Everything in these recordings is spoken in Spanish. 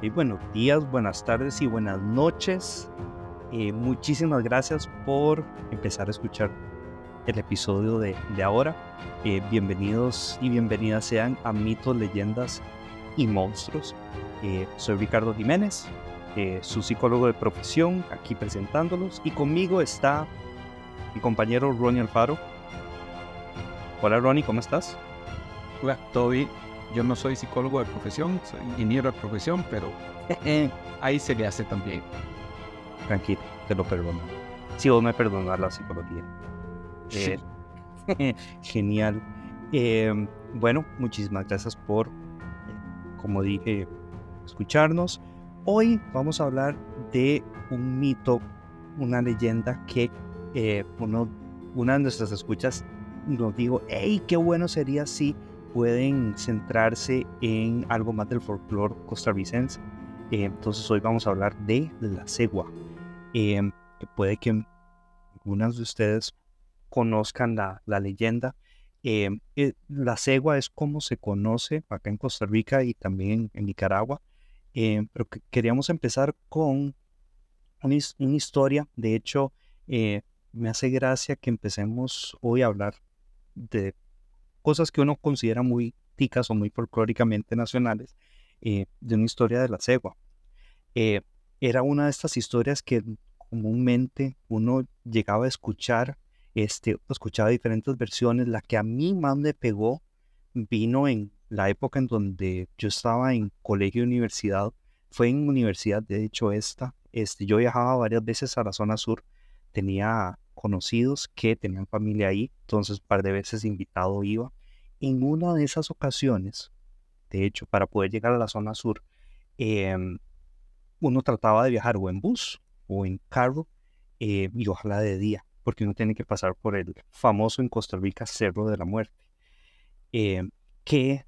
Y buenos días, buenas tardes y buenas noches. Eh, muchísimas gracias por empezar a escuchar el episodio de, de ahora. Eh, bienvenidos y bienvenidas sean a Mitos, Leyendas y Monstruos. Eh, soy Ricardo Jiménez, su psicólogo de profesión, aquí presentándolos. Y conmigo está mi compañero Ronnie Alfaro. Hola Ronnie, ¿cómo estás? Hola, todo bien. Yo no soy psicólogo de profesión, soy ingeniero de profesión, pero ahí se le hace también. Tranquilo, te lo perdono. Si vos me perdonas la psicología. Eh, genial. Eh, bueno, muchísimas gracias por, como dije, escucharnos. Hoy vamos a hablar de un mito, una leyenda que eh, uno, una de nuestras escuchas nos dijo, hey, qué bueno sería si pueden centrarse en algo más del folclore costarricense. Eh, entonces hoy vamos a hablar de la cegua. Eh, puede que algunas de ustedes conozcan la, leyenda. Eh, la cegua es como se conoce acá en Costa Rica y también en Nicaragua. pero queríamos empezar con una, una, historia. De hecho, me hace gracia que empecemos hoy a hablar de cosas que uno considera muy ticas o muy folclóricamente nacionales, eh, de una historia de la cegua. Eh, era una de estas historias que comúnmente uno llegaba a escuchar, este, escuchaba diferentes versiones. La que a mí más me pegó vino en la época en donde yo estaba en colegio y universidad. Fue en universidad, de hecho, esta. Este, yo viajaba varias veces a la zona sur. Tenía conocidos que tenían familia ahí, entonces un par de veces invitado iba en una de esas ocasiones, de hecho, para poder llegar a la zona sur, em, uno trataba de viajar o en bus o en carro eh, y ojalá de día, porque uno tiene que pasar por el famoso en Costa Rica Cerro de la Muerte, em, que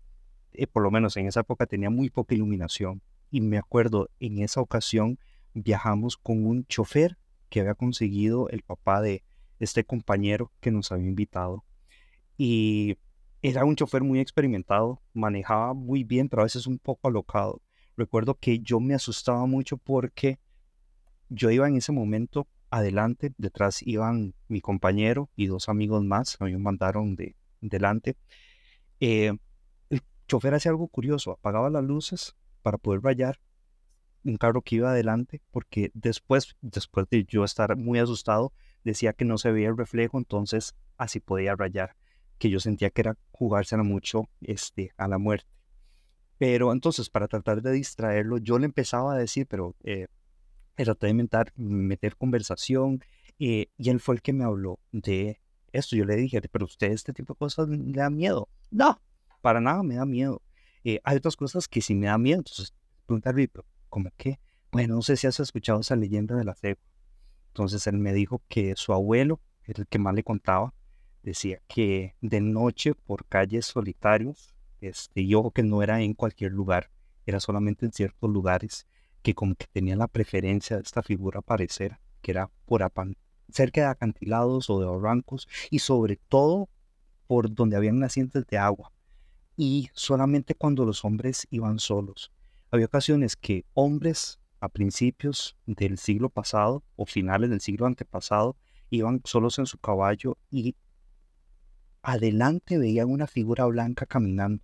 eh, por lo menos en esa época tenía muy poca iluminación. Y me acuerdo, en esa ocasión viajamos con un chofer que había conseguido el papá de este compañero que nos había invitado. Y era un chofer muy experimentado, manejaba muy bien, pero a veces un poco alocado. Recuerdo que yo me asustaba mucho porque yo iba en ese momento adelante, detrás iban mi compañero y dos amigos más, a me mandaron de delante. Eh, el chofer hacía algo curioso, apagaba las luces para poder rayar un carro que iba adelante, porque después, después de yo estar muy asustado, decía que no se veía el reflejo, entonces así podía rayar que yo sentía que era jugársela mucho este, a la muerte. Pero entonces, para tratar de distraerlo, yo le empezaba a decir, pero eh, traté de inventar, meter conversación, eh, y él fue el que me habló de esto. Yo le dije, pero usted este tipo de cosas le da miedo. No, para nada me da miedo. Eh, hay otras cosas que sí me da miedo. Entonces, preguntarle, ¿cómo qué? Bueno, no sé si has escuchado esa leyenda de la cegua. Entonces él me dijo que su abuelo el que más le contaba decía que de noche por calles solitarios, este, y que no era en cualquier lugar, era solamente en ciertos lugares que como que tenían la preferencia de esta figura aparecer, que era por cerca de acantilados o de barrancos y sobre todo por donde habían nacientes de agua y solamente cuando los hombres iban solos. Había ocasiones que hombres a principios del siglo pasado o finales del siglo antepasado iban solos en su caballo y adelante veían una figura blanca caminando.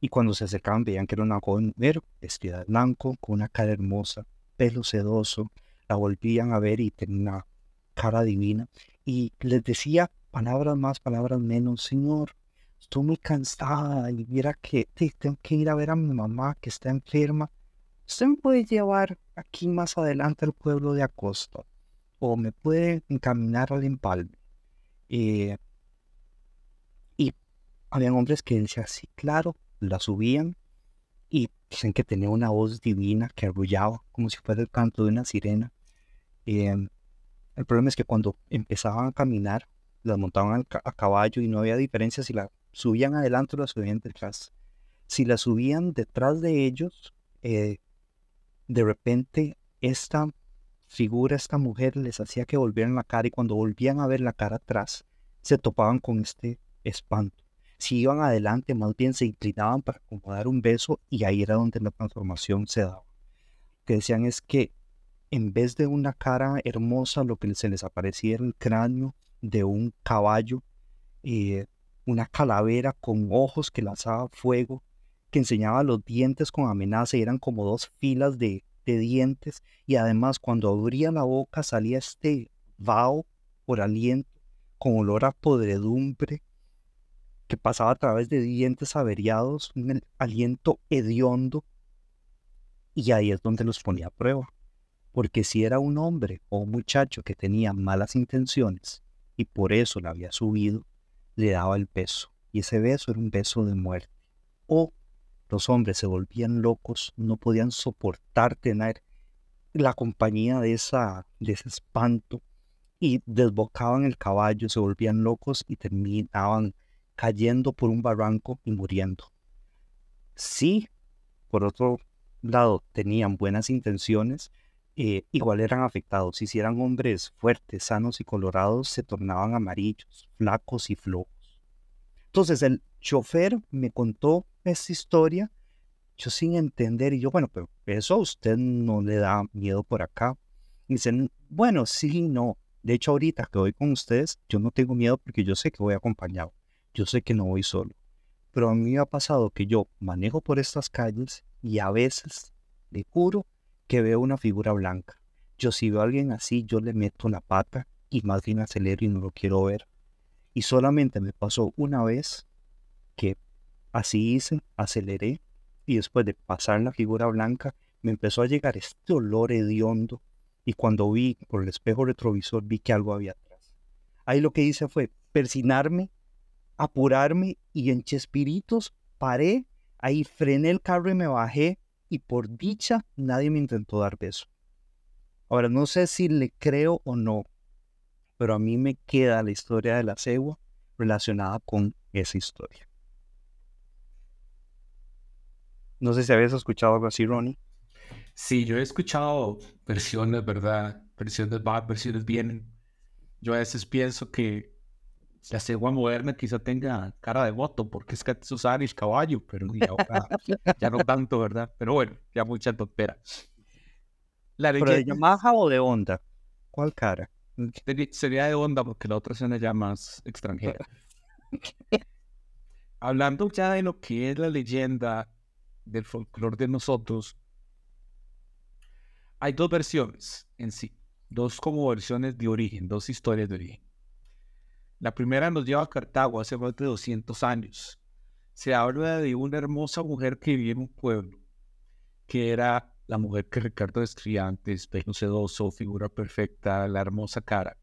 Y cuando se acercaban veían que era una joven mujer vestida de blanco, con una cara hermosa, pelo sedoso. La volvían a ver y tenía una cara divina. Y les decía palabras más, palabras menos. Señor, estoy muy cansada y mira que tengo que ir a ver a mi mamá que está enferma. Usted me puede llevar aquí más adelante al pueblo de Acosta o me puede encaminar al empalme. Eh, habían hombres que decían, sí, claro, la subían y dicen que tenía una voz divina que arrullaba como si fuera el canto de una sirena. Em, el problema es que cuando empezaban a caminar, las montaban a caballo y no había diferencia si la subían adelante o la subían detrás. Si la subían detrás de ellos, eh, de repente esta figura, esta mujer les hacía que volvieran la cara y cuando volvían a ver la cara atrás, se topaban con este espanto Si iban adelante, más bien se inclinaban para acomodar un beso y ahí era donde la transformación se daba. Lo que decían es que en vez de una cara hermosa, lo que se les aparecía era el cráneo de un caballo, eh, una calavera con ojos que lanzaba fuego, que enseñaba los dientes con amenaza y eran como dos filas de, dientes y además cuando abría la boca salía este vaho por aliento con olor a podredumbre que pasaba a través de dientes averiados, un aliento hediondo y ahí es donde los ponía a prueba. Porque si era un hombre o un muchacho que tenía malas intenciones y por eso la había subido, le daba el beso. Y ese beso era un beso de muerte. O los hombres se volvían locos, no podían soportar tener la compañía de, esa, de ese espanto y desbocaban el caballo, se volvían locos y terminaban cayendo por un barranco y muriendo. Sí, por otro lado, tenían buenas intenciones, eh, igual eran afectados. Si eran hombres fuertes, sanos y colorados, se tornaban amarillos, flacos y flojos. Entonces el chofer me contó esta historia, yo sin entender, y yo, bueno, pero eso a usted no le da miedo por acá. Y dicen, bueno, sí, no. De hecho, ahorita que voy con ustedes, yo no tengo miedo porque yo sé que voy acompañado. Yo sé que no voy solo. Pero a mí me ha pasado que yo manejo por estas calles y a veces le juro que veo una figura blanca. Yo si veo a alguien así, yo le meto la pata y más bien acelero y no lo quiero ver. Y solamente me pasó una vez que así hice, aceleré y después de pasar la figura blanca me empezó a llegar este olor hediondo y cuando vi por el espejo retrovisor vi que algo había atrás. Ahí lo que hice fue persinarme, apurarme y en Chespiritos paré, ahí frené el carro y me bajé y por dicha nadie me intentó dar beso. Ahora no sé si le creo o no, pero a mí me queda la historia de la cegua relacionada con esa historia. No sé si habías escuchado algo así, Ronnie. Sí, yo he escuchado versiones, ¿verdad? Versiones van, versiones vienen. Yo a veces pienso que la cegua moderna quizá tenga cara de voto, porque es que usar el caballo, pero ya, no tanto, ¿verdad? Pero bueno, ya mucha tontería. La ¿Pero de Yamaha o de Honda? ¿Cuál cara? Sería de Honda, porque la otra suena ya más extranjera. Hablando ya de lo que es la leyenda del folclore de nosotros, hay dos versiones en sí, dos como versiones de origen, dos historias de origen. La primera nos lleva a Cartago hace más de 200 años. Se habla de una hermosa mujer que vivía en un pueblo, que era la mujer que Ricardo describía antes, pelo sedoso, figura perfecta, la hermosa cara.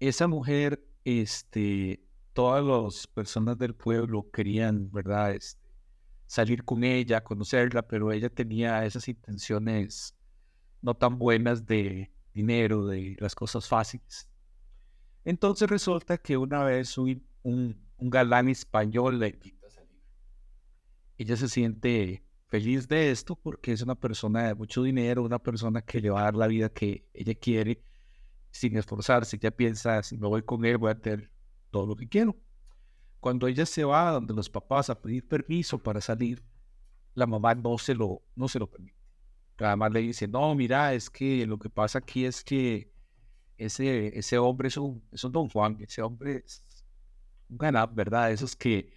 Esa mujer, este, todas las personas del pueblo querían, ¿verdad? Este, salir con ella, conocerla, pero ella tenía esas intenciones no tan buenas de dinero, de las cosas fáciles. Entonces resulta que una vez un, un, galán español la invita a salir. Ella se siente feliz de esto porque es una persona de mucho dinero, una persona que le va a dar la vida que ella quiere sin esforzarse. Ella piensa, si me voy con él voy a tener todo lo que quiero. Cuando ella se va donde los papás a pedir permiso para salir, la mamá no se lo, no se lo permite. Además le dice, no, mira, es que lo que pasa aquí es que ese, ese hombre es un, es un Don Juan, ese hombre es un ganado, ¿verdad? Esos que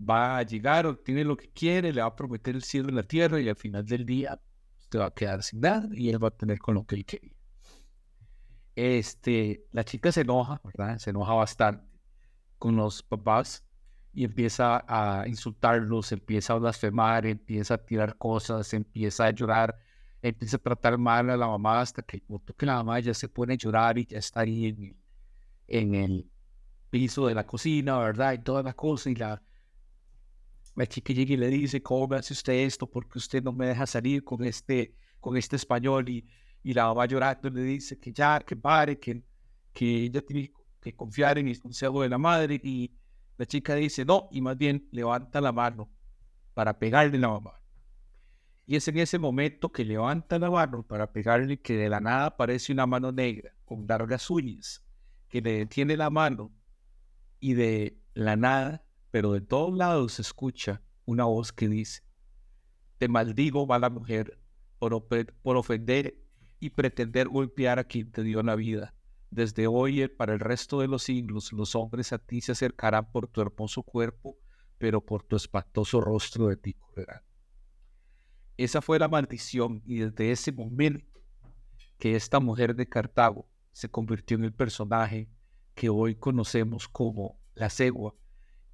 va a llegar, obtiene lo que quiere, le va a prometer el cielo y la tierra y al final del día usted va a quedar sin nada y él va a tener con lo que él quería. Este, la chica se enoja, ¿verdad? Se enoja bastante con los papás y empieza a insultarlos, empieza a blasfemar, empieza a tirar cosas, empieza a llorar empieza a tratar mal a la mamá hasta que que la mamá ya se pone a llorar y ya está ahí en el, en el piso de la cocina, ¿verdad? Y toda la cosa y la, la chica llega y le dice, ¿cómo me hace usted esto? Porque usted no me deja salir con este, con este español y, y la mamá llorando le dice que ya, que pare, que, que ella tiene confiar en el consejo de la madre y la chica dice, no, y más bien levanta la mano para pegarle la mamá. Y es en ese momento que levanta la mano para pegarle que de la nada aparece una mano negra con largas uñas que le detiene la mano y de la nada pero de todos lados se escucha una voz que dice, te maldigo, mala mujer, por, por ofender y pretender golpear a quien te dio la vida. Desde hoy eh, para el resto de los siglos, los hombres a ti se acercarán por tu hermoso cuerpo, pero por tu espantoso rostro de ti correrán. Esa fue la maldición y desde ese momento que esta mujer de Cartago se convirtió en el personaje que hoy conocemos como la cegua,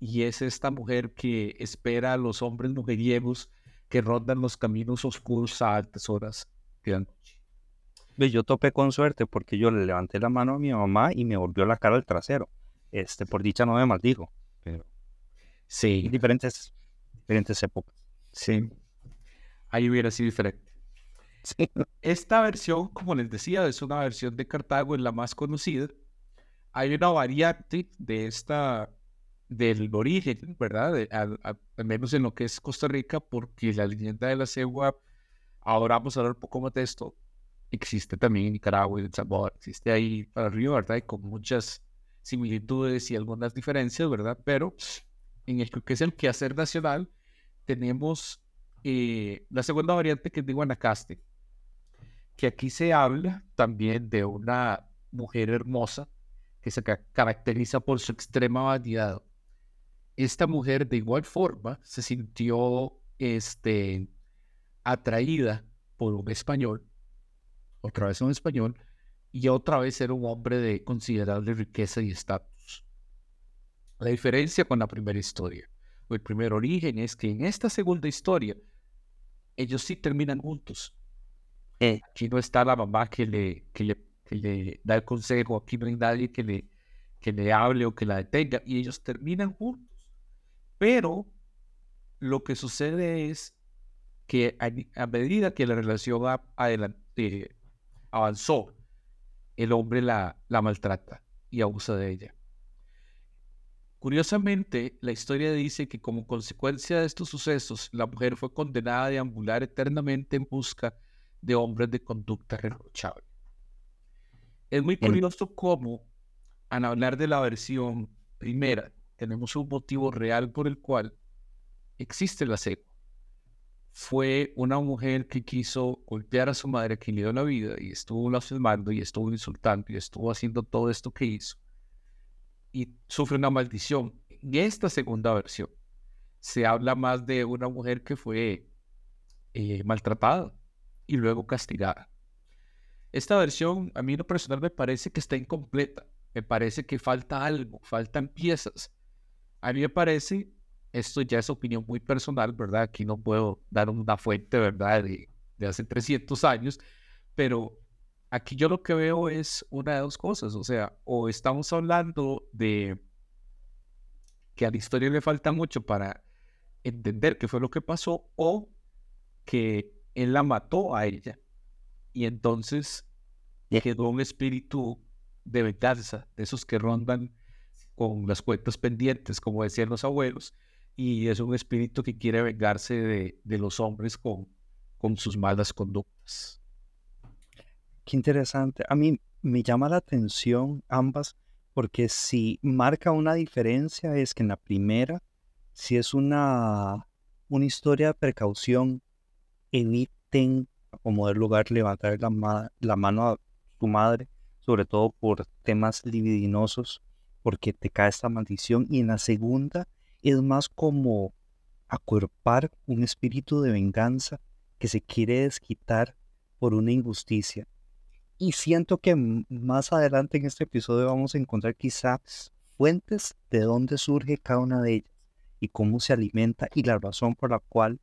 y es esta mujer que espera a los hombres mujeriegos que rondan los caminos oscuros a altas horas de la noche. Yo topé con suerte porque yo le levanté la mano a mi mamá y me volvió la cara al trasero. Este, por dicha no me maldijo. Pero sí. Diferentes, diferentes épocas. Sí. Ahí hubiera sido diferente. Esta versión, como les decía, es una versión de Cartago, es la más conocida. Hay una variante de esta, del origen, ¿verdad? al, menos en lo que es Costa Rica, porque la leyenda de la cegua, ahora vamos a hablar un poco más de esto, existe también en Nicaragua y en Salvador, existe ahí para arriba, ¿verdad? Y con muchas similitudes y algunas diferencias, ¿verdad? Pero en el que es el quehacer nacional, tenemos eh, la segunda variante que es de Guanacaste, que aquí se habla también de una mujer hermosa que se caracteriza por su extrema vanidad. Esta mujer de igual forma se sintió este, atraída por un español otra vez un español, y otra vez era un hombre de considerable riqueza y estatus. La diferencia con la primera historia, o el primer origen, es que en esta segunda historia, ellos sí terminan juntos. Eh. Aquí no está la mamá que le, que le, que le da el consejo, aquí no hay nadie que le, que le hable o que la detenga, y ellos terminan juntos. Pero lo que sucede es que a, medida que la relación va adelante, avanzó, el hombre la, la maltrata y abusa de ella. Curiosamente, la historia dice que como consecuencia de estos sucesos, la mujer fue condenada a deambular eternamente en busca de hombres de conducta reprochable. Es muy curioso cómo, al hablar de la versión primera, tenemos un motivo real por el cual existe la seco fue una mujer que quiso golpear a su madre que le dio la vida y estuvo blasfemando y estuvo insultando y estuvo haciendo todo esto que hizo y sufre una maldición. En esta segunda versión se habla más de una mujer que fue eh, maltratada y luego castigada. Esta versión a mí en lo personal me parece que está incompleta, me parece que falta algo, faltan piezas. A mí me parece esto ya es opinión muy personal, ¿verdad? Aquí no puedo dar una fuente, ¿verdad? De, hace 300 años, pero aquí yo lo que veo es una de dos cosas, o sea, o estamos hablando de que a la historia le falta mucho para entender qué fue lo que pasó, o que él la mató a ella y entonces quedó un espíritu de venganza, de esos que rondan con las cuentas pendientes, como decían los abuelos, y es un espíritu que quiere vengarse de, los hombres con, con sus malas conductas. Qué interesante. A mí me llama la atención ambas porque si marca una diferencia es que en la primera, si es una, una historia de precaución, eviten como del lugar levantar la, la mano a tu madre, sobre todo por temas libidinosos, porque te cae esta maldición. Y en la segunda, es más como acuerpar un espíritu de venganza que se quiere desquitar por una injusticia. Y siento que más adelante en este episodio vamos a encontrar quizás fuentes de dónde surge cada una de ellas y cómo se alimenta y la razón por la cual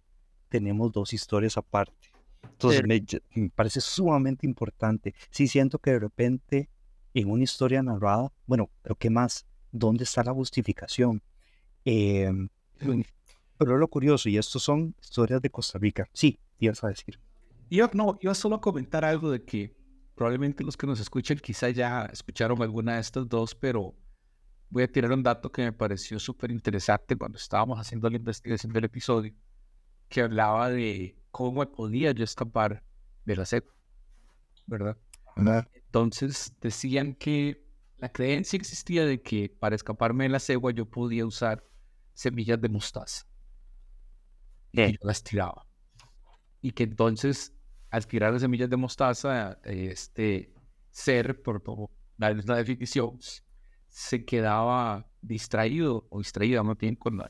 tenemos dos historias aparte. Entonces me, me, parece sumamente importante. Sí siento que de repente en una historia narrada, bueno, pero ¿qué más? ¿Dónde está la justificación? Em, pero lo curioso, y estos son historias de Costa Rica. Sí, ibas a decir. Yo no, iba solo a comentar algo de que probablemente los que nos escuchan quizá ya escucharon alguna de estas dos, pero voy a tirar un dato que me pareció súper interesante cuando estábamos haciendo la investigación del episodio, que hablaba de cómo podía yo escapar de la sed, ¿verdad? Entonces decían que la creencia existía de que para escaparme de la cegua yo podía usar semillas de mostaza. Y yo las tiraba. Y que entonces, al tirar las semillas de mostaza, este ser, por, darles la definición, se quedaba distraído o distraída no tiene con,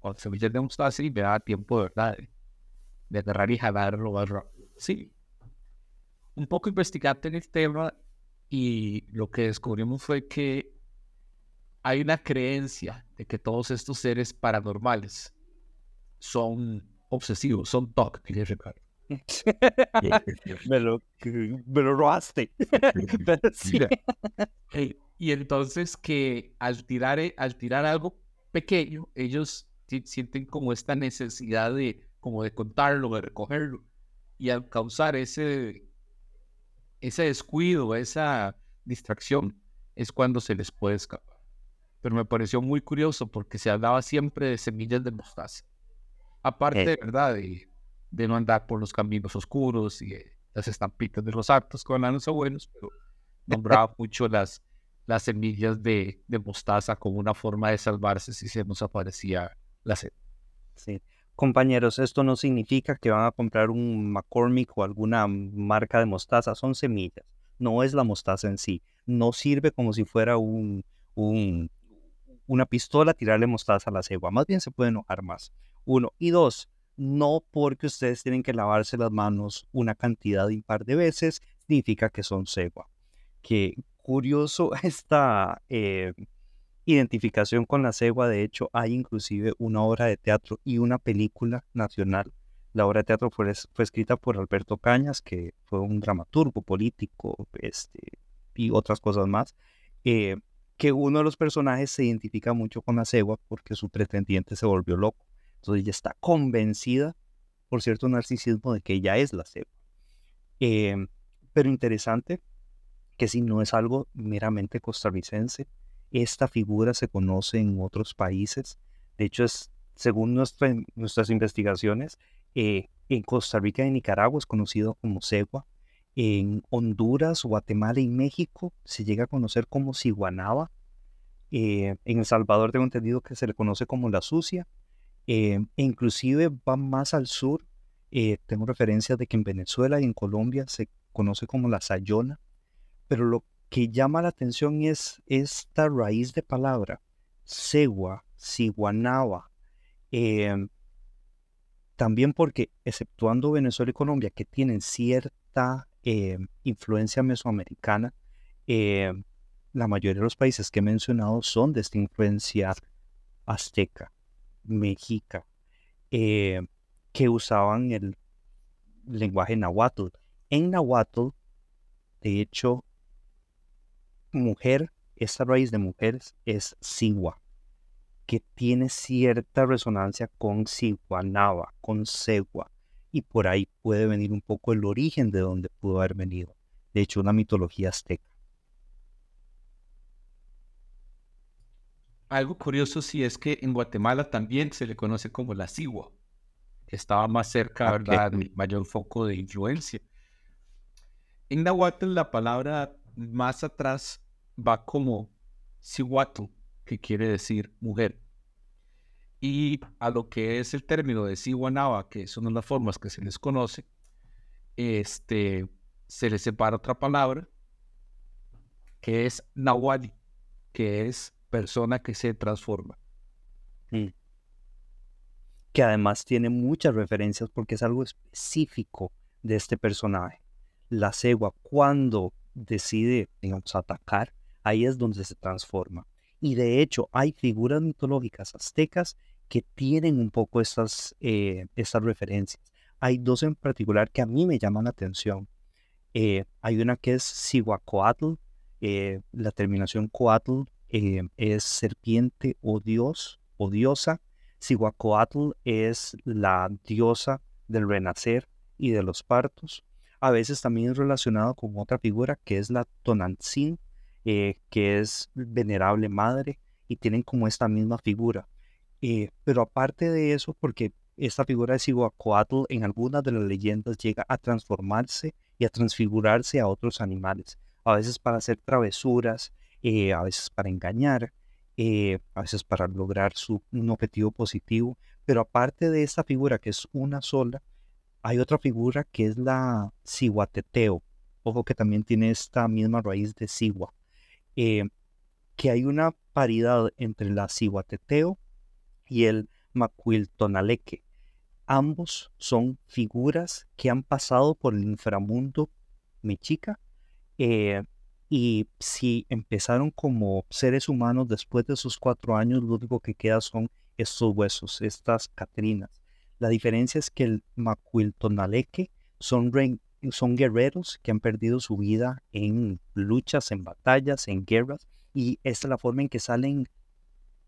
con semillas de mostaza y me daba tiempo de verdad de, agarrar y jalarlo más rápido. Sí. Un poco investigante en el tema y lo que descubrimos fue que hay una creencia de que todos estos seres paranormales son obsesivos, son TOC, Ricardo. me, lo, me lo robaste. y entonces que al tirar, e, al tirar algo pequeño, ellos sienten como esta necesidad de, como de contarlo, de recogerlo. Y al causar ese, ese descuido, esa distracción, es cuando se les puede escapar. Pero me pareció muy curioso porque se hablaba siempre de semillas de mostaza. Aparte, de ¿verdad? De, de, no andar por los caminos oscuros y las estampitas de los actos con los buenos, pero nombraba mucho las, las semillas de, de, mostaza como una forma de salvarse si se nos aparecía la sed. Sí. Compañeros, esto no significa que van a comprar un McCormick o alguna marca de mostaza, son semillas, no es la mostaza en sí. No sirve como si fuera un, un, una pistola tirarle mostaza a la cegua, más bien se puede enojar más. Uno. Y dos, no porque ustedes tienen que lavarse las manos una cantidad de impar de veces, significa que son cegua. Qué curioso esta eh, identificación con la cegua. De hecho, hay inclusive una obra de teatro y una película nacional. La obra de teatro fue, escrita por Alberto Cañas, que fue un dramaturgo político este, y otras cosas más. Eh, que uno de los personajes se identifica mucho con la cegua porque su pretendiente se volvió loco. Entonces ella está convencida por cierto narcisismo de que ella es la cegua. Em, pero interesante que si no es algo meramente costarricense, esta figura se conoce en otros países. De hecho, es, según nuestras investigaciones, eh, en Costa Rica y Nicaragua es conocido como cegua. En Honduras, Guatemala y México se llega a conocer como ciguanaba. Eh, en El Salvador tengo entendido que se le conoce como la sucia. Eh, e inclusive va más al sur. Eh, tengo referencias de que en Venezuela y en Colombia se conoce como la sayona. Pero lo que llama la atención es esta raíz de palabra, segua, ciguanaba. también porque, exceptuando Venezuela y Colombia, que tienen cierta eh, influencia mesoamericana, eh, la mayoría de los países que he mencionado son de esta influencia azteca, mexica, eh, que usaban el lenguaje nahuatl. En nahuatl, de hecho, mujer, esta raíz de mujeres es sigua, que tiene cierta resonancia con siguanaba, con segua y por ahí puede venir un poco el origen de donde pudo haber venido. De hecho, una mitología azteca. Algo curioso sí es que en Guatemala también se le conoce como la Sigua, que estaba más cerca, ah, ¿verdad?, mayor foco de influencia. En Nahuatl la palabra más atrás va como Sihuatl, que quiere decir mujer y a lo que es el término de Siwanaba, que son las formas que se les conoce, este, se le separa otra palabra, que es Nawali, que es persona que se transforma. Mm. Que además tiene muchas referencias porque es algo específico de este personaje. La cegua, cuando decide, digamos, atacar, ahí es donde se transforma. Y de hecho, hay figuras mitológicas aztecas que tienen un poco estas, eh, estas referencias. Hay dos en particular que a mí me llaman la atención. Eh, hay una que es Sihuacoatl, eh, la terminación coatl es serpiente o dios o diosa. Sihuacoatl es la diosa del renacer y de los partos. A veces también es relacionado con otra figura que es la Tonantzin, que es venerable madre y tienen como esta misma figura. Eh, pero aparte de eso, porque esta figura de Cihuacoatl en algunas de las leyendas llega a transformarse y a transfigurarse a otros animales, a veces para hacer travesuras, eh, a veces para engañar. eh, a veces para lograr un objetivo positivo, pero aparte de esta figura que es una sola, hay otra figura que es la cihuateteo, ojo que también tiene esta misma raíz de eh, que hay una paridad entre la cihuateteo y el macuiltonaleque. Ambos son figuras que han pasado por el inframundo mexica eh, y si empezaron como seres humanos después de sus cuatro años, lo único que queda son estos huesos, estas catrinas. La diferencia es que el Macuiltonaleque son, son guerreros que han perdido su vida en luchas, en batallas, en guerras, y esta es la forma en que salen.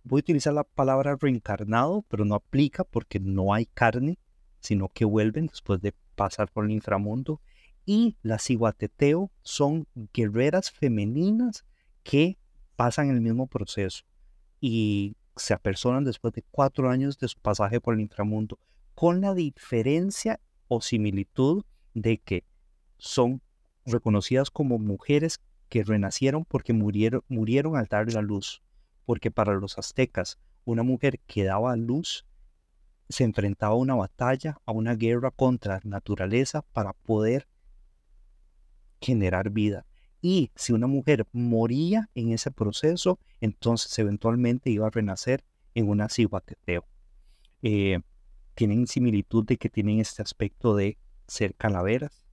Voy a utilizar la palabra reencarnado, pero no aplica porque no hay carne, sino que vuelven después de pasar por el inframundo. Y las iguateteo son guerreras femeninas que pasan el mismo proceso y se apersonan después de cuatro años de su pasaje por el inframundo, con la diferencia o similitud de que son reconocidas como mujeres que renacieron porque murieron, murieron al dar la luz, porque para los aztecas una mujer que daba luz se enfrentaba a una batalla, a una guerra contra la naturaleza para poder generar vida. Y si una mujer moría en ese proceso, entonces eventualmente iba a renacer en una ciguateteo. Eh, tienen similitud de que tienen este aspecto de ser calaveras.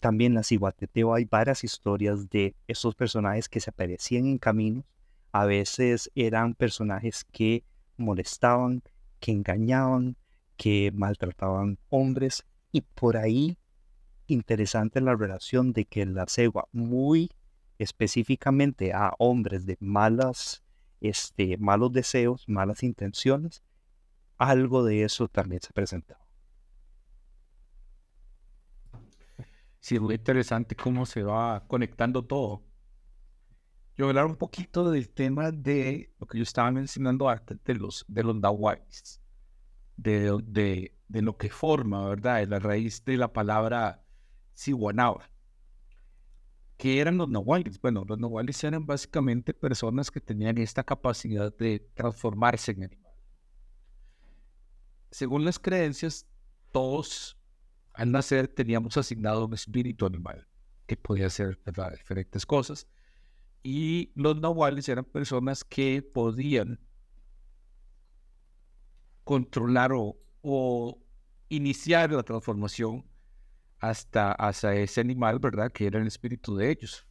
También la ciguateteo hay varias historias de estos personajes que se aparecían en caminos. A veces eran personajes que molestaban, que engañaban, que maltrataban hombres. Y por ahí interesante la relación de que la cegua muy específicamente a hombres de malas, este, malos deseos, malas intenciones, algo de eso también se presentaba. Sí, muy interesante cómo se va conectando todo. Yo hablar un poquito del tema de lo que yo estaba mencionando antes de los, de los de, de, de lo que forma, ¿verdad? De la raíz de la palabra Siwanaba. ¿Qué eran los nahuales? Bueno, los nahuales eran básicamente personas que tenían esta capacidad de transformarse en animal. Según las creencias, todos al nacer teníamos asignado un espíritu animal que podía hacer diferentes cosas. Y los nahuales eran personas que podían controlar o, o iniciar la transformación hasta, hasta ese animal, ¿verdad? Que era el espíritu de ellos.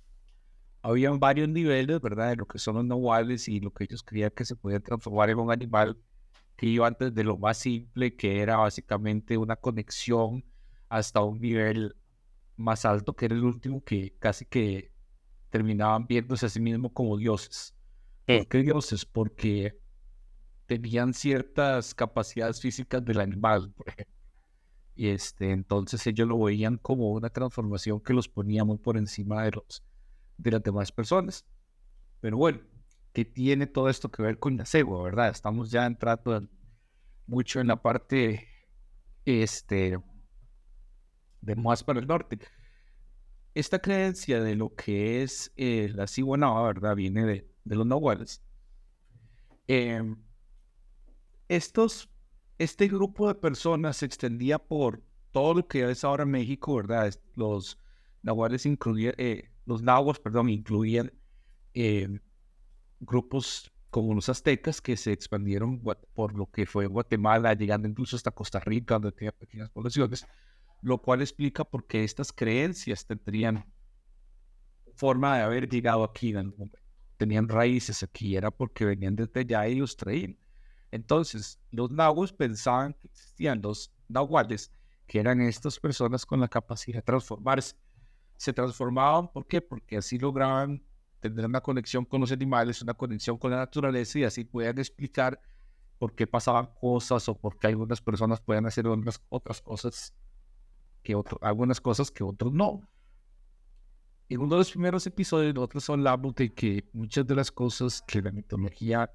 Habían varios niveles, ¿verdad? De lo que son los nahuales y lo que ellos creían que se podía transformar en un animal que iba antes de lo más simple, que era básicamente una conexión hasta un nivel más alto, que era el último que casi que terminaban viéndose a sí mismos como dioses. ¿Por qué dioses? Porque tenían ciertas capacidades físicas del animal, por ejemplo. Y este, entonces ellos lo veían como una transformación que los ponía muy por encima de, los, de las demás personas. Pero bueno, ¿qué tiene todo esto que ver con la cegua, verdad? Estamos ya entrando mucho en la parte este, de más para el norte. Esta creencia de lo que es eh, la ciguanaba, ¿verdad? Viene de, los nahuales. Em, estos este grupo de personas se extendía por todo lo que es ahora México, ¿verdad? Los nahuales incluían, eh, los nahuas, perdón, incluían eh, grupos como los aztecas que se expandieron por lo que fue Guatemala, llegando incluso hasta Costa Rica, donde tenía pequeñas poblaciones, lo cual explica por qué estas creencias tendrían forma de haber llegado aquí. Tenían raíces aquí, era porque venían desde allá y los traían. Entonces, los nahuas pensaban que existían los nahuales, que eran estas personas con la capacidad de transformarse. Se transformaban, ¿por qué? Porque así lograban tener una conexión con los animales, una conexión con la naturaleza y así podían explicar por qué pasaban cosas o por qué algunas personas pueden hacer otras, otras cosas que algunas cosas que otros no. En uno de los primeros episodios nosotros hablamos de que muchas de las cosas que la mitología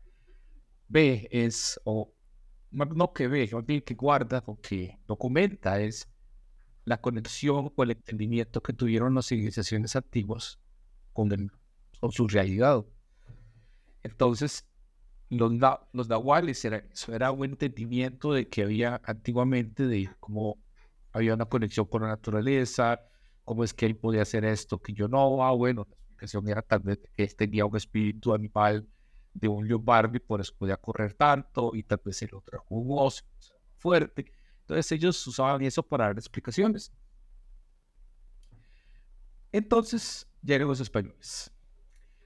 ve es, o no que ve, o que guarda o que documenta es la conexión o el entendimiento que tuvieron las civilizaciones antiguas con, el, con su realidad. Entonces, los, los nahuales era, eso era un entendimiento de que había antiguamente de cómo había una conexión con la naturaleza, cómo es que él podía hacer esto que yo no, ah, bueno, la explicación era tal vez que él tenía un espíritu animal de un leopardo y por eso podía correr tanto y tal vez el otro era jugoso, fuerte. Entonces ellos usaban eso para dar explicaciones. Entonces llegan los españoles.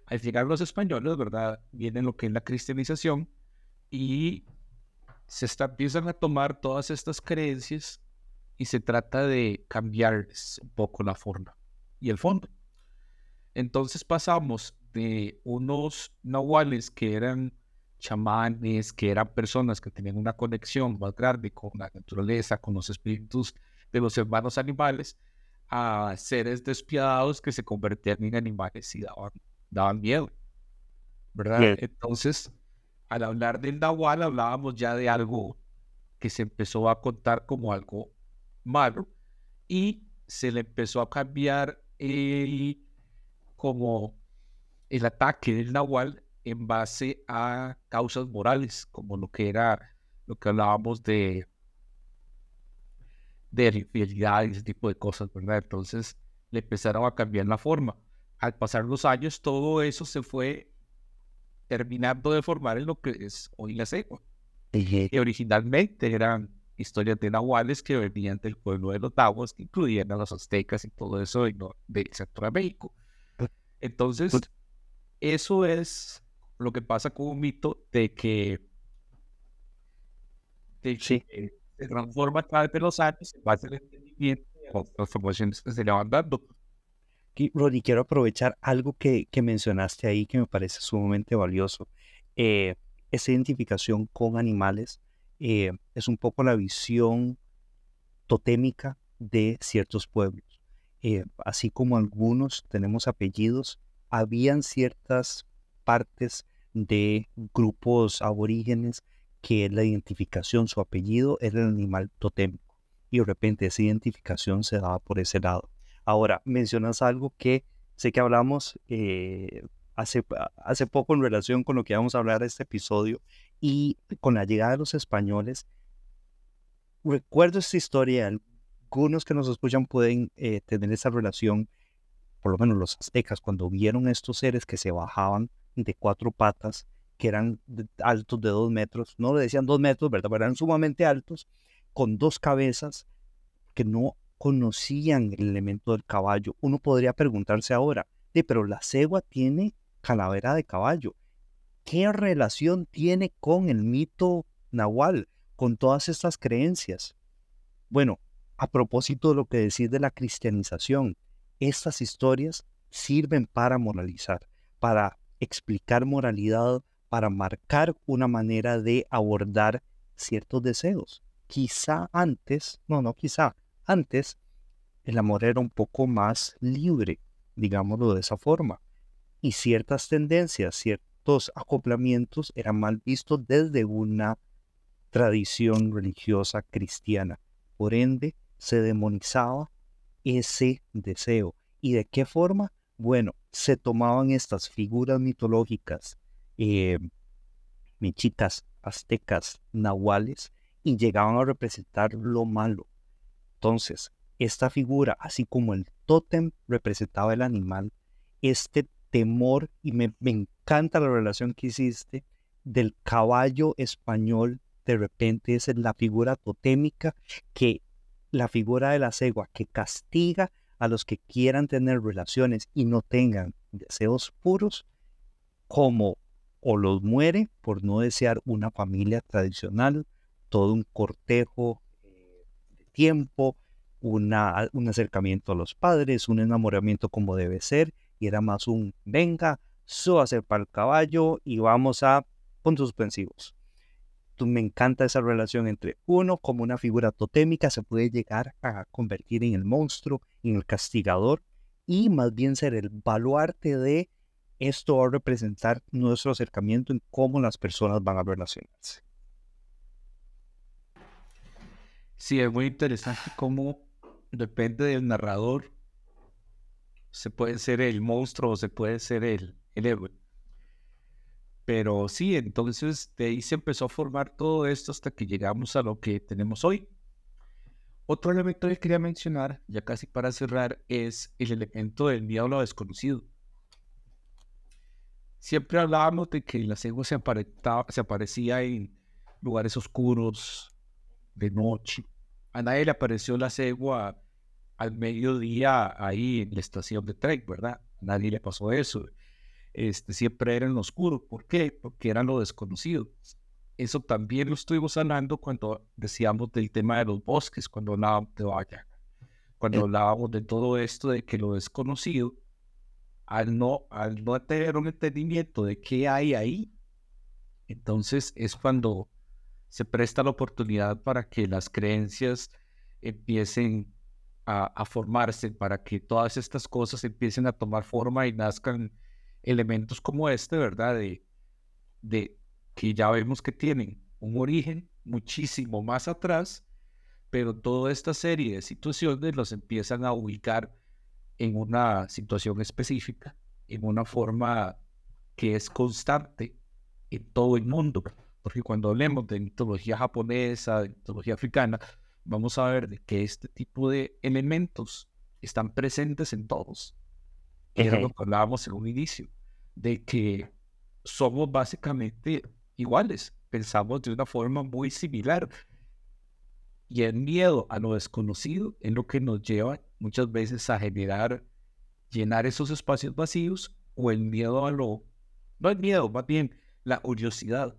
Al llegar los españoles, ¿verdad? Viene lo que es la cristianización y se está, empiezan a tomar todas estas creencias y se trata de cambiarles un poco la forma y el fondo. Entonces pasamos de unos nahuales que eran chamanes, que eran personas que tenían una conexión más grande con la naturaleza, con los espíritus de los hermanos animales, a seres despiadados que se convertían en animales y daban, daban miedo. ¿Verdad? Bien. Entonces, al hablar del nahual, hablábamos ya de algo que se empezó a contar como algo malo y se le empezó a cambiar el, como el ataque del nahual en base a causas morales, como lo que era lo que hablábamos de de la infidelidad y ese tipo de cosas, ¿verdad? Entonces le empezaron a cambiar la forma. Al pasar los años, todo eso se fue terminando de formar en lo que es hoy la cegua. Que originalmente eran historias de nahuales que venían del pueblo de los nahuas, que incluían a los aztecas y todo eso de, de Centroamérica. Entonces, Put- eso es lo que pasa con un mito de que, de Sí. se transforma a través de los años en base al entendimiento y las transformaciones que se le van dando. Y, Ronnie, quiero aprovechar algo que, que mencionaste ahí que me parece sumamente valioso. Eh, esa identificación con animales eh, es un poco la visión totémica de ciertos pueblos. Eh, así como algunos tenemos apellidos, habían ciertas partes de grupos aborígenes que la identificación, su apellido era el animal totémico. Y de repente esa identificación se daba por ese lado. Ahora, mencionas algo que sé que hablamos eh, hace, hace poco en relación con lo que vamos a hablar este episodio y con la llegada de los españoles. Recuerdo esta historia, algunos que nos escuchan pueden eh, tener esa relación, por lo menos los aztecas, cuando vieron estos seres que se bajaban de cuatro patas, que eran altos de dos metros, no le decían dos metros, ¿verdad? Pero eran sumamente altos, con dos cabezas que no conocían el elemento del caballo. Uno podría preguntarse ahora, "Sí, pero la cegua tiene calavera de caballo. ¿Qué relación tiene con el mito nahual, con todas estas creencias? Bueno, a propósito de lo que decís de la cristianización, estas historias sirven para moralizar, para explicar moralidad, para marcar una manera de abordar ciertos deseos. Quizá antes, no, no quizá, antes el amor era un poco más libre, digámoslo de esa forma, y ciertas tendencias, acoplamientos eran mal vistos desde una tradición religiosa cristiana. Por ende, se demonizaba ese deseo. ¿Y de qué forma? Bueno, se tomaban estas figuras mitológicas, eh, mechicas, aztecas, nahuales, y llegaban a representar lo malo. Entonces, esta figura, así como el tótem representaba el animal, este temor, y me, encanta la relación que hiciste, del caballo español, de repente es la figura totémica que la figura de la cegua que castiga a los que quieran tener relaciones y no tengan deseos puros, como o los muere por no desear una familia tradicional, todo un cortejo eh, de tiempo, una, un acercamiento a los padres, un enamoramiento como debe ser, y era más un venga, súbase para el caballo y vamos a puntos suspensivos. Me encanta esa relación entre uno como una figura totémica se puede llegar a convertir en el monstruo, en el castigador y más bien ser el baluarte de esto va a representar nuestro acercamiento en cómo las personas van a relacionarse. Sí, es muy interesante cómo depende del narrador. Se puede ser el monstruo o se puede ser el, el héroe. Pero sí, entonces de ahí se empezó a formar todo esto hasta que llegamos a lo que tenemos hoy. Otro elemento que quería mencionar, ya casi para cerrar, es el elemento del miedo a lo desconocido. Siempre hablábamos de que la cegua se, se aparecía en lugares oscuros, de noche. A nadie le apareció la cegua al mediodía ahí en la estación de tren, ¿verdad? A nadie le pasó eso. Este, siempre era en lo oscuro. ¿Por qué? Porque era lo desconocido. Eso también lo estuvimos hablando cuando decíamos del tema de los bosques, cuando hablábamos de Vaya. Cuando hablábamos de todo esto, de que lo desconocido, al no, al no tener un entendimiento de qué hay ahí, entonces es cuando se presta la oportunidad para que las creencias empiecen a, formarse, para que todas estas cosas empiecen a tomar forma y nazcan elementos como este, ¿verdad? De, de que ya vemos que tienen un origen muchísimo más atrás, pero toda esta serie de situaciones los empiezan a ubicar en una situación específica, en una forma que es constante en todo el mundo. Porque cuando hablemos de mitología japonesa, de mitología africana, vamos a ver que este tipo de elementos están presentes en todos. Era lo que hablábamos en un inicio, de que somos básicamente iguales, pensamos de una forma muy similar. Y el miedo a lo desconocido es lo que nos lleva muchas veces a generar, llenar esos espacios vacíos o el miedo a lo, no el miedo, más bien la curiosidad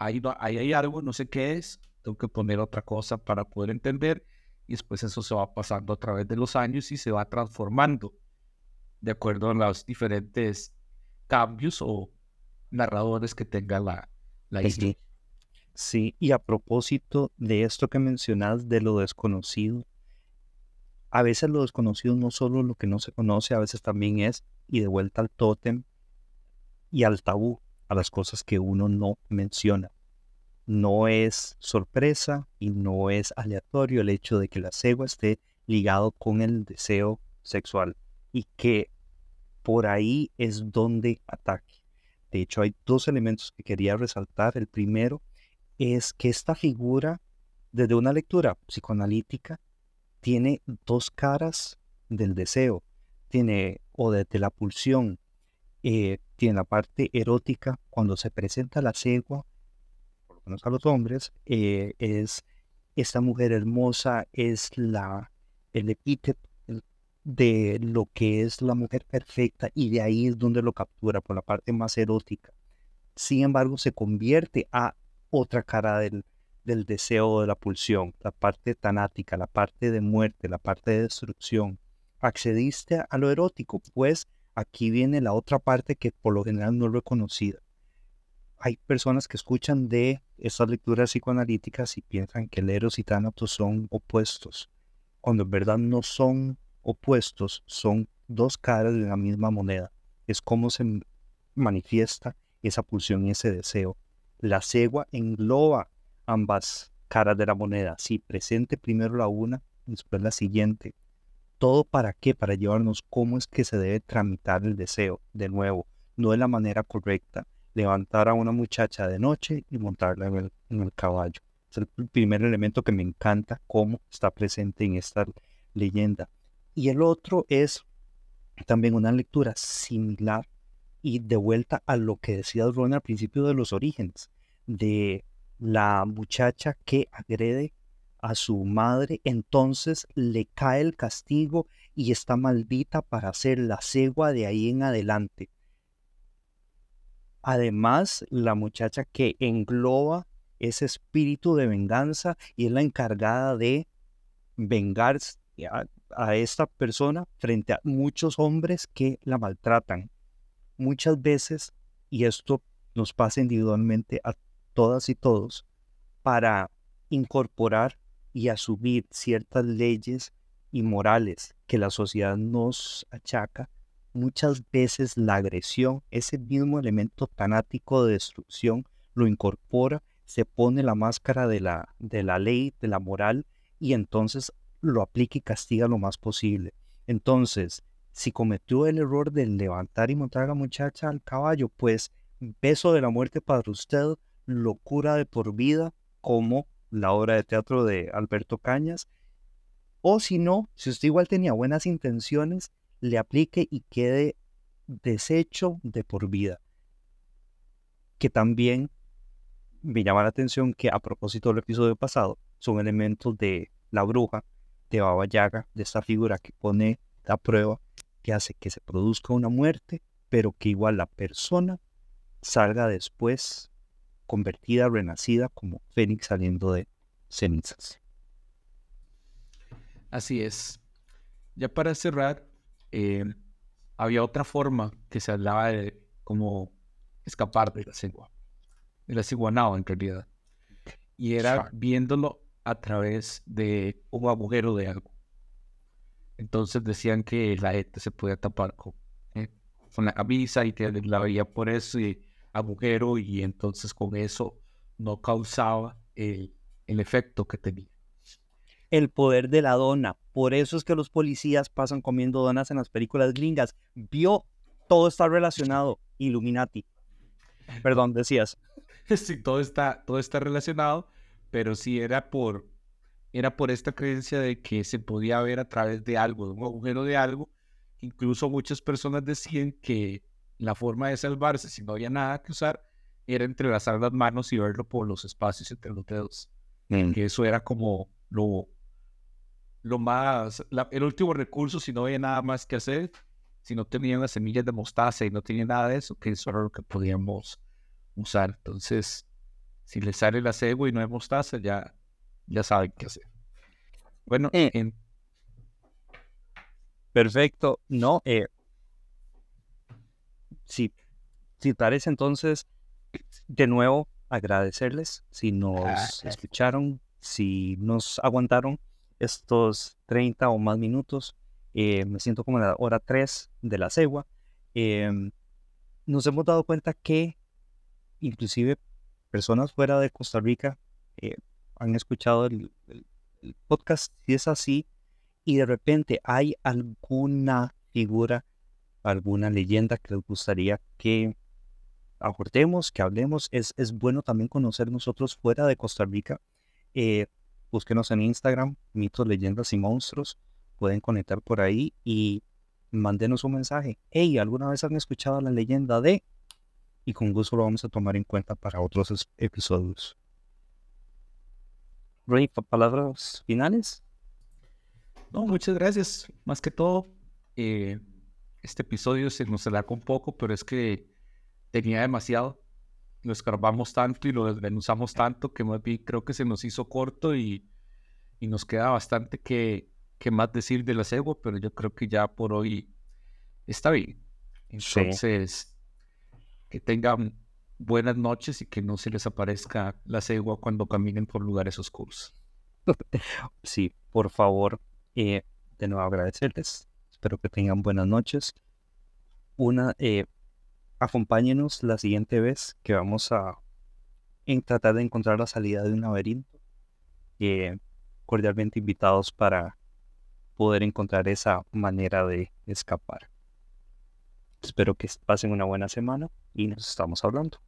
ahí, hay algo, no sé qué es, tengo que poner otra cosa para poder entender y después eso se va pasando a través de los años y se va transformando de acuerdo a los diferentes cambios o narradores que tenga la, la historia. Sí, y a propósito de esto que mencionas de lo desconocido, a veces lo desconocido no solo lo que no se conoce, a veces también es, y de vuelta al tótem y al tabú, a las cosas que uno no menciona. No es sorpresa y no es aleatorio el hecho de que la cegua esté ligado con el deseo sexual y que por ahí es donde ataque. De hecho, hay dos elementos que quería resaltar. El primero es que esta figura, desde una lectura psicoanalítica, tiene dos caras del deseo. Tiene o desde la pulsión eh, tiene la parte erótica cuando se presenta la cegua, menos a los hombres, eh, es esta mujer hermosa, es la, el epíteto de lo que es la mujer perfecta y de ahí es donde lo captura por la parte más erótica. Sin embargo, se convierte a otra cara del, del deseo de la pulsión, la parte tanática, la parte de muerte, la parte de destrucción. Accediste a lo erótico, pues aquí viene la otra parte que por lo general no es reconocida. Hay personas que escuchan de estas lecturas psicoanalíticas y piensan que el Eros y Tánatos son opuestos, cuando en verdad no son opuestos, son dos caras de la misma moneda. Es como se manifiesta esa pulsión y ese deseo. La cegua engloba ambas caras de la moneda. Si presente primero la una, después la siguiente. ¿Todo para qué? Para llevarnos cómo es que se debe tramitar el deseo. De nuevo, no de la manera correcta. Levantar a una muchacha de noche y montarla en el, caballo. Es el primer elemento que me encanta, cómo está presente en esta leyenda. Y el otro es también una lectura similar y de vuelta a lo que decía Ron al principio de los orígenes, de la muchacha que agrede a su madre, entonces le cae el castigo y está maldita para ser la cegua de ahí en adelante. Además, la muchacha que engloba ese espíritu de venganza y es la encargada de vengar a, a esta persona frente a muchos hombres que la maltratan. Muchas veces, y esto nos pasa individualmente a todas y todos, para incorporar y asumir ciertas leyes y morales que la sociedad nos achaca, muchas veces la agresión, ese mismo elemento tanático de destrucción, lo incorpora, se pone la máscara de la, de la ley, de la moral, y entonces lo aplica y castiga lo más posible. Entonces, si cometió el error de levantar y montar a la muchacha al caballo, pues Beso de la muerte para usted, Locura de por vida, como la obra de teatro de Alberto Cañas. O si no, si usted igual tenía buenas intenciones, le aplique y quede deshecho de por vida. Que también me llama la atención que a propósito del episodio pasado, son elementos de la bruja, de Baba Yaga, de esta figura que pone la prueba, que hace que se produzca una muerte, pero que igual la persona salga después convertida, renacida como Fénix saliendo de cenizas. Así es. Ya para cerrar, eh, había otra forma que se hablaba de cómo escapar de la cigua, de la ciguanao en realidad. Y era viéndolo a través de un agujero de algo. Entonces decían que la gente se podía tapar con, eh, con la camisa y que la veía por ese agujero y entonces con eso no causaba el, el efecto que tenía. El poder de la dona. Por eso es que los policías pasan comiendo donas en las películas gringas. Vio, todo está relacionado. Illuminati. Perdón, decías. Sí, todo está, todo está relacionado pero sí era por, era por esta creencia de que se podía ver a través de algo, de un agujero de algo. Incluso muchas personas decían que la forma de salvarse, si no había nada que usar, era entrelazar las manos y verlo por los espacios entre los dedos. Mm. Que eso era como lo, lo más, el último recurso si no había nada más que hacer, si no tenían las semillas de mostaza y no tenían nada de eso, que eso era lo que podíamos usar. Entonces, si le sale la cebo y no hay mostaza, ya, ya saben qué hacer. Bueno, eh. perfecto. No, eh, si, si parece entonces, de nuevo, agradecerles si nos escucharon, si nos aguantaron estos 30 o más minutos. Eh, me siento como en la hora 3 de la cegua. Em, nos hemos dado cuenta que inclusive personas fuera de Costa Rica eh, han escuchado el, podcast, si es así, y de repente hay alguna figura, alguna leyenda que les gustaría que aportemos, que hablemos, es, es bueno también conocer nosotros fuera de Costa Rica. Búsquenos en Instagram, mitos, leyendas y monstruos. Pueden conectar por ahí y mándenos un mensaje. Hey, ¿alguna vez han escuchado la leyenda de y con gusto lo vamos a tomar en cuenta para otros episodios. Ray, palabras finales. No, muchas gracias. Más que todo, eh, este episodio se nos alargó un poco, pero es que tenía demasiado. Lo escarbamos tanto y lo desmenuzamos tanto que más bien creo que se nos hizo corto y, y nos queda bastante que, que, más decir de la cegua, pero yo creo que ya por hoy está bien. Entonces, que tengan buenas noches y que no se les aparezca la cegua cuando caminen por lugares oscuros. Sí, por favor, eh, de nuevo agradecerles. Espero que tengan buenas noches. Una, eh, acompáñenos la siguiente vez que vamos a en tratar de encontrar la salida de un laberinto. Eh, cordialmente invitados para poder encontrar esa manera de escapar. Espero que pasen una buena semana y nos estamos hablando.